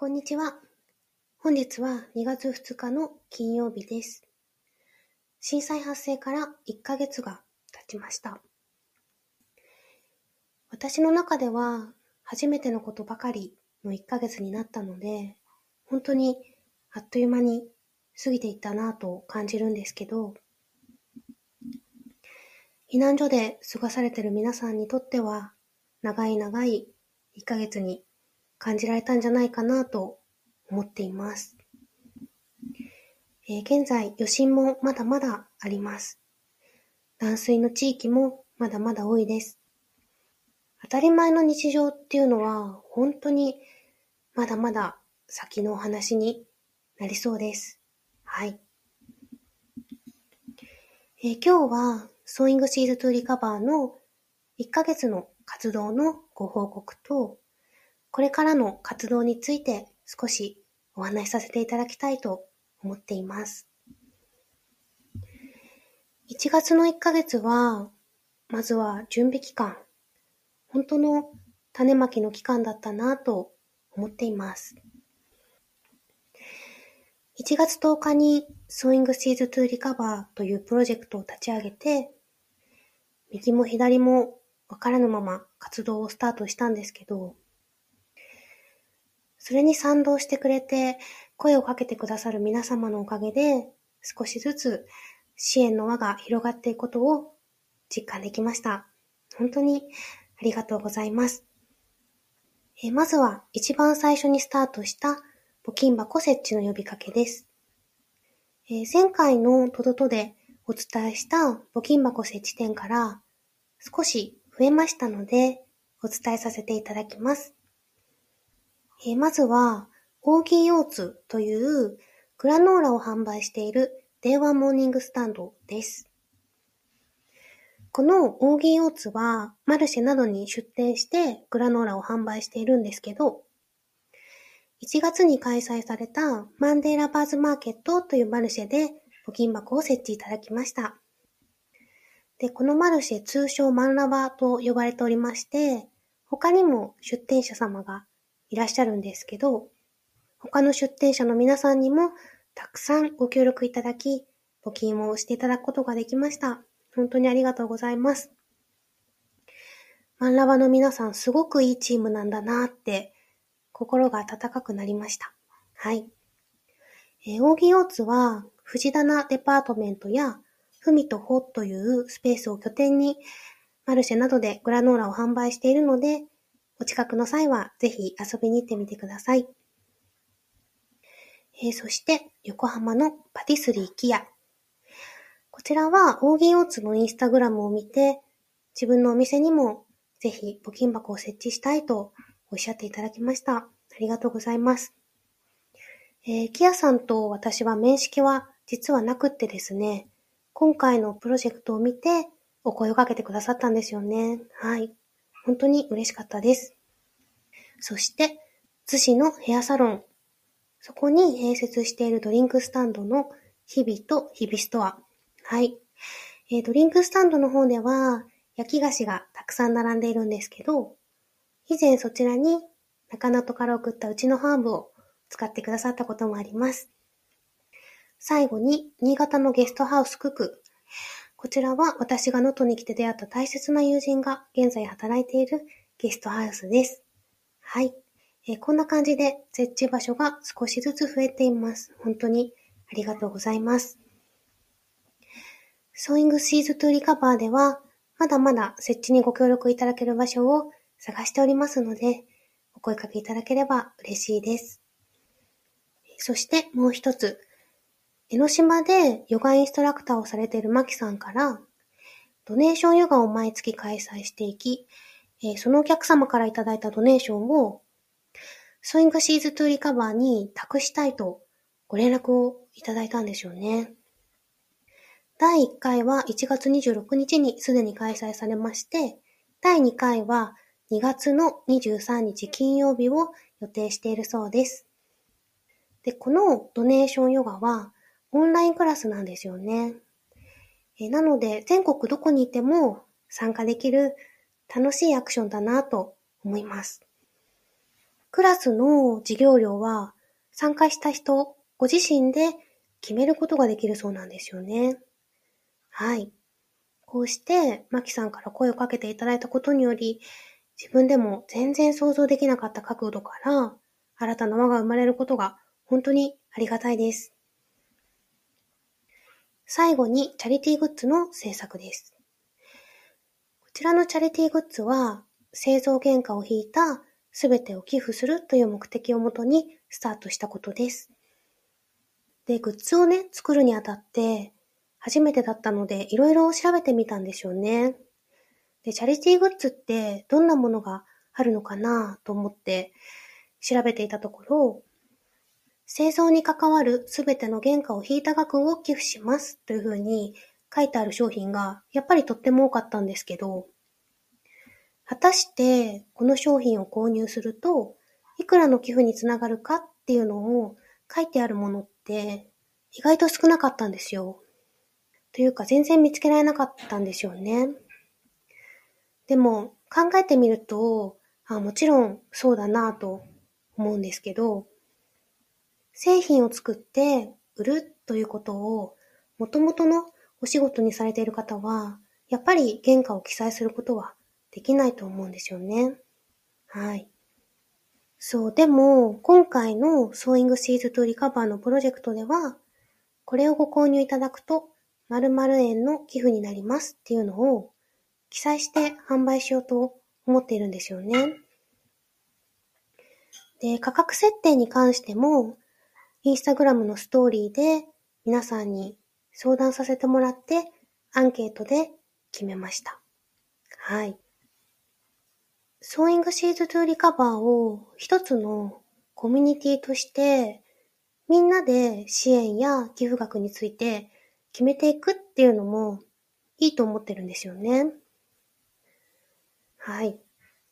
こんにちは。本日は2月2日の金曜日です。震災発生から1ヶ月が経ちました。私の中では初めてのことばかりの1ヶ月になったので、本当にあっという間に過ぎていったなぁと感じるんですけど、避難所で過ごされている皆さんにとっては、長い長い1ヶ月に感じられたんじゃないかなと思っています。えー現在、余震もまだまだあります。断水の地域もまだまだ多いです。当たり前の日常っていうのは本当にまだまだ先のお話になりそうです。はい。えー今日は Sewing Seeds to Recover の1ヶ月の活動のご報告と、これからの活動について少しお話しさせていただきたいと思っています。1月の1ヶ月は、まずは準備期間、本当の種まきの期間だったなと思っています。1月10日に Sewing Seeds to Recover というプロジェクトを立ち上げて、右も左もわからぬまま活動をスタートしたんですけど、それに賛同してくれて、声をかけてくださる皆様のおかげで、少しずつ支援の輪が広がっていくことを実感できました。本当にありがとうございます。えまずは一番最初にスタートした募金箱設置の呼びかけです。え前回のトドトでお伝えした募金箱設置店から少し増えましたのでお伝えさせていただきます。えーまずは、オーギーオーツというグラノーラを販売しているデイワンモーニングスタンドです。このオーギーオーツはマルシェなどに出店してグラノーラを販売しているんですけど、1月に開催されたマンデーラバーズマーケットというマルシェで募金箱を設置いただきました。で、このマルシェ通称マンラバーと呼ばれておりまして、他にも出店者様がいらっしゃるんですけど、他の出店者の皆さんにもたくさんご協力いただき、募金をしていただくことができました。本当にありがとうございます。マンラバの皆さんすごくいいチームなんだなって心が温かくなりました。はい。えー、オーギーオーツは藤棚デパートメントやふみとほというスペースを拠点にマルシェなどでグラノーラを販売しているので、お近くの際はぜひ遊びに行ってみてください。えーそして、横浜のパティスリーキア。こちらは、オーギーオーツのインスタグラムを見て、自分のお店にもぜひ募金箱を設置したいとおっしゃっていただきました。ありがとうございます。えーキアさんと私は面識は実はなくってですね、今回のプロジェクトを見てお声をかけてくださったんですよね。はい。本当に嬉しかったです。そして、逗子のヘアサロン。そこに併設しているドリンクスタンドの日々と日々ストア。はい。えードリンクスタンドの方では、焼き菓子がたくさん並んでいるんですけど、以前そちらに中野とから送ったうちのハーブを使ってくださったこともあります。最後に、新潟のゲストハウスクク。こちらは私が能登に来て出会った大切な友人が現在働いているゲストハウスです。はい。えーこんな感じで設置場所が少しずつ増えています。本当にありがとうございます。ソーイングシーズトゥリカバーでは、まだまだ設置にご協力いただける場所を探しておりますので、お声かけいただければ嬉しいです。そしてもう一つ、江ノ島でヨガインストラクターをされているマキさんから、ドネーションヨガを毎月開催していき、えーそのお客様からいただいたドネーションを、ソイングシーズトゥリカバーに託したいとご連絡をいただいたんですよね。第1回は1月26日にすでに開催されまして、第2回は2月の23日金曜日を予定しているそうです。で、このドネーションヨガはオンラインクラスなんですよね。えなので、全国どこにいても参加できる楽しいアクションだなと思います。クラスの授業料は参加した人ご自身で決めることができるそうなんですよね。はい。こうして、マキさんから声をかけていただいたことにより、自分でも全然想像できなかった角度から、新たな輪が生まれることが本当にありがたいです。最後に、チャリティーグッズの制作です。こちらのチャリティーグッズは、製造原価を引いたすべてを寄付するという目的をもとにスタートしたことです。で、グッズをね、作るにあたって、初めてだったので、いろいろ調べてみたんでしょうね。で、チャリティーグッズってどんなものがあるのかなと思って調べていたところ、製造に関わるすべての原価を引いた額を寄付しますというふうに書いてある商品がやっぱりとっても多かったんですけど、果たしてこの商品を購入するといくらの寄付につながるかっていうのを書いてあるものって意外と少なかったんですよ。というか全然見つけられなかったんでしょうね。でも考えてみると、あもちろんそうだなと思うんですけど、製品を作って売るということを元々のお仕事にされている方は、やっぱり原価を記載することはできないと思うんですよね。はい。そう、でも、今回のソーイングシーズトリカバーのプロジェクトでは、これをご購入いただくと、〇〇円の寄付になりますっていうのを記載して販売しようと思っているんですよね。で、価格設定に関しても、インスタグラムのストーリーで皆さんに相談させてもらってアンケートで決めました。はい。 Sowing Seeds to Recover を一つのコミュニティとしてみんなで支援や寄付額について決めていくっていうのもいいと思ってるんですよね。はい。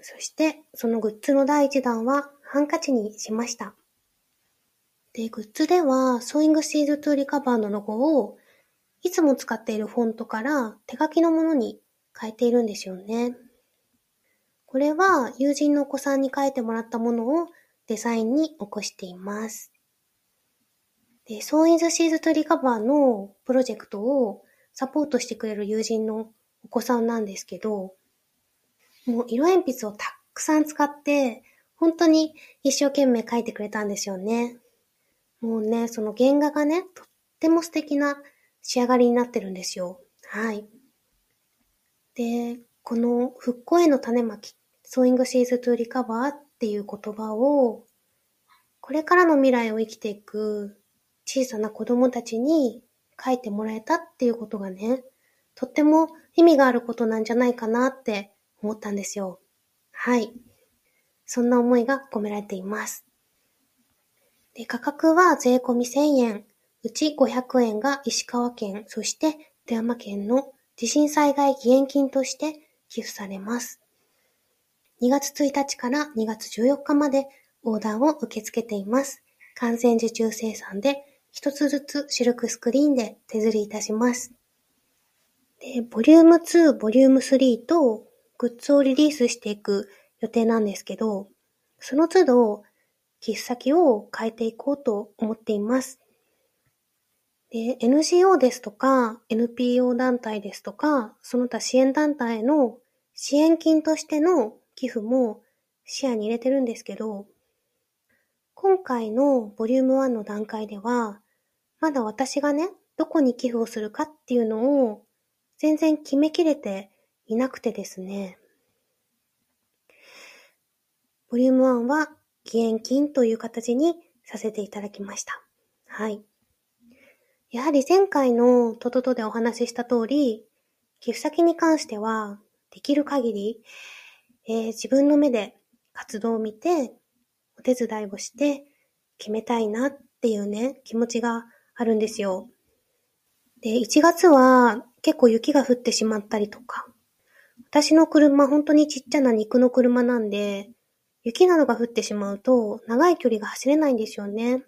そして、そのグッズの第一弾はハンカチにしました。で、グッズでは、 Sowing Seeds to Recover のロゴを、いつも使っているフォントから手書きのものに変えているんですよね。これは友人のお子さんに書いてもらったものをデザインに起こしています。で、ソーインズシーズトリカバーのプロジェクトをサポートしてくれる友人のお子さんなんですけど、もう色鉛筆をたくさん使って、本当に一生懸命書いてくれたんですよね。もうね、その原画がね、とっても素敵な仕上がりになってるんですよ。はい。で、この復興への種まき、ソーイングシーズトゥリカバーっていう言葉を、これからの未来を生きていく小さな子供たちに書いてもらえたっていうことがね、とっても意味があることなんじゃないかなって思ったんですよ。はい。そんな思いが込められています。で、価格は税込み1000円、うち500円が石川県、そして富山県の地震災害義援金として寄付されます。2月1日から2月14日までオーダーを受け付けています。完全受注生産で一つずつシルクスクリーンで手刷りいたします。で、ボリューム2、ボリューム3とグッズをリリースしていく予定なんですけど、その都度寄付先を変えていこうと思っています。で、NGO ですとか、NPO 団体ですとか、その他支援団体の支援金としての寄付も視野に入れてるんですけど、今回のボリューム1の段階では、まだ私がね、どこに寄付をするかっていうのを全然決めきれていなくてですね。ボリューム1は義援金という形にさせていただきました。はい。やはり前回のトトトでお話しした通り、寄付先に関しては、できる限り、えー、自分の目で活動を見て、お手伝いをして決めたいなっていうね、気持ちがあるんですよ。で、1月は結構雪が降ってしまったりとか、私の車、本当にちっちゃな肉の車なんで、雪などが降ってしまうと、長い距離が走れないんですよね。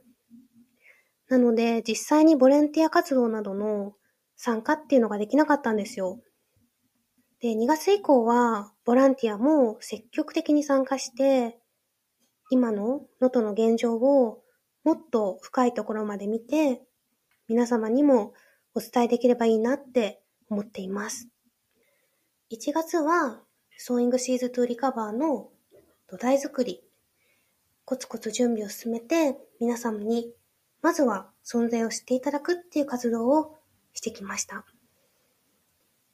なので、実際にボランティア活動などの参加っていうのができなかったんですよ。で、2月以降は、ボランティアも積極的に参加して、今の能登の現状をもっと深いところまで見て、皆様にもお伝えできればいいなって思っています。1月は、ソーイングシーズトゥリカバーの土台作り、コツコツ準備を進めて、皆様にまずは存在を知っていただくっていう活動をしてきました。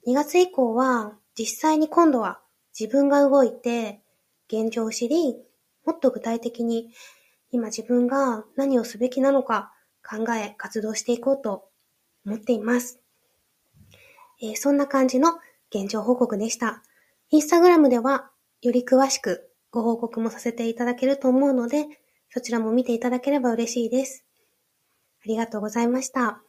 2月以降は、実際に今度は自分が動いて、現状を知り、もっと具体的に今自分が何をすべきなのか考え、活動していこうと思っています。えー、そんな感じの現状報告でした。インスタグラムではより詳しくご報告もさせていただけると思うので、そちらも見ていただければ嬉しいです。ありがとうございました。